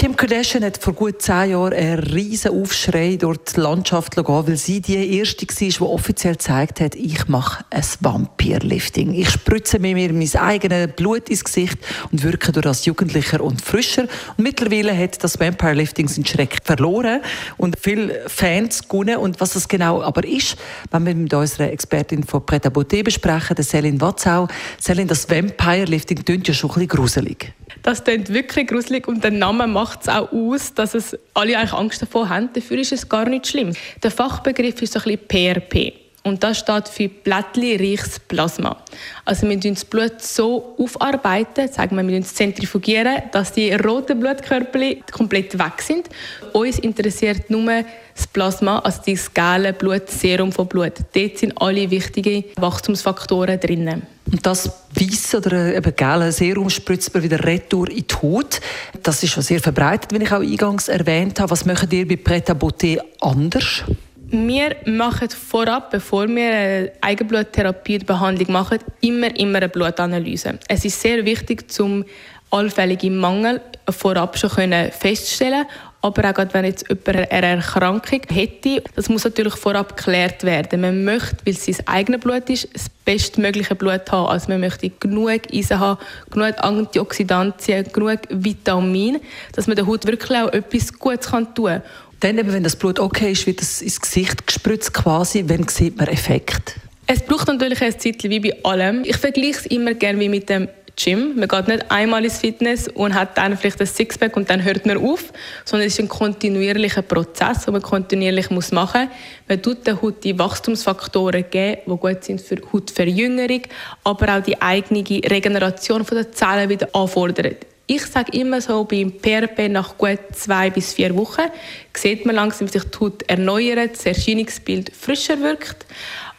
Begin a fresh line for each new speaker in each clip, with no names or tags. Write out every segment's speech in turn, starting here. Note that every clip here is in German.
Kim Kardashian hat vor gut zehn Jahren einen riesen Aufschrei durch die Landschaft gelassen, weil sie die erste war, die offiziell gezeigt hat, ich mache ein Vampirlifting. Ich spritze mir mein eigenes Blut ins Gesicht und wirke durch das jugendlicher und frischer. Und mittlerweile hat das Vampirlifting seinen Schreck verloren und viele Fans gewonnen. Und was das genau aber ist, wenn wir mit unserer Expertin von Pret à Beauté besprechen, der Céline Watzau. Céline, das Vampirlifting klingt ja schon ein bisschen gruselig.
Das klingt wirklich gruselig und der Name macht es auch aus, dass es alle eigentlich Angst davor haben. Dafür ist es gar nicht schlimm. Der Fachbegriff ist so ein bisschen PRP. Und das steht für plättchenreiches Plasma. Also wir das Blut so aufarbeiten, sagen wir, wir zentrifugieren, dass die roten Blutkörper komplett weg sind. Uns interessiert nur das Plasma, also das gelbe Blutserum vom Blut. Dort sind alle wichtigen Wachstumsfaktoren drin.
Und das weiße oder eben gelbe Serum spritzt man wieder retour in die Haut. Das ist schon sehr verbreitet, wie ich auch eingangs erwähnt habe. Was macht ihr bei Pret à Beauté anders?
Wir machen vorab, bevor wir eine Eigenbluttherapie oder Behandlung machen, immer, immer eine Blutanalyse. Es ist sehr wichtig, um allfällige Mangel vorab schon feststellen aber auch gerade wenn jetzt jemand eine Erkrankung hätte, das muss natürlich vorab geklärt werden. Man möchte, weil es sein eigenes Blut ist, das bestmögliche Blut haben. Also man möchte genug Eisen haben, genug Antioxidantien, genug Vitamin, dass man der Haut wirklich auch etwas Gutes tun kann.
Dann, eben, wenn das Blut okay ist, wird es ins Gesicht gespritzt quasi. Wann sieht man Effekt?
Es braucht natürlich ein Zeit wie bei allem. Ich vergleiche es immer gerne wie mit dem Gym. Man geht nicht einmal ins Fitness und hat dann vielleicht ein Sixpack und dann hört man auf, sondern es ist ein kontinuierlicher Prozess, den man kontinuierlich muss machen muss. Man tut der Haut die Wachstumsfaktoren geben, die gut sind für Hautverjüngerung, aber auch die eigene Regeneration der Zellen wieder anfordern. Ich sage immer so, beim PRP nach gut zwei bis vier Wochen sieht man langsam, wie sich die Haut erneuert, das Erscheinungsbild frischer wirkt.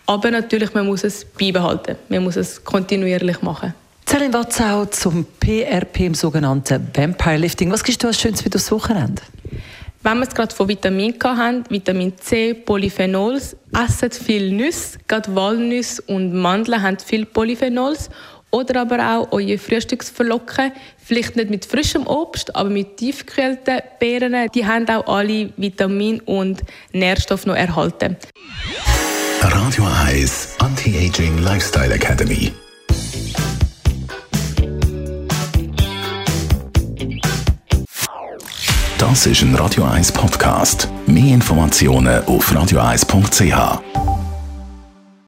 Aber natürlich, man muss es beibehalten. Man muss es kontinuierlich machen.
Celine Watzau zum PRP im sogenannten Vampire Lifting. Was gibst du als Schönes für das Wochenende?
Wenn wir es gerade von Vitamin haben, Vitamin C, Polyphenols, essen viel Nüsse, gerade Walnüsse und Mandeln haben viel Polyphenols. Oder aber auch eure Frühstücksverlocken, vielleicht nicht mit frischem Obst, aber mit tiefgekühlten Beeren. Die haben auch alle Vitamin und Nährstoffe noch erhalten.
Radio Eyes Anti-Aging Lifestyle Academy. Das ist ein Radio 1 Podcast. Mehr Informationen auf radio1.ch.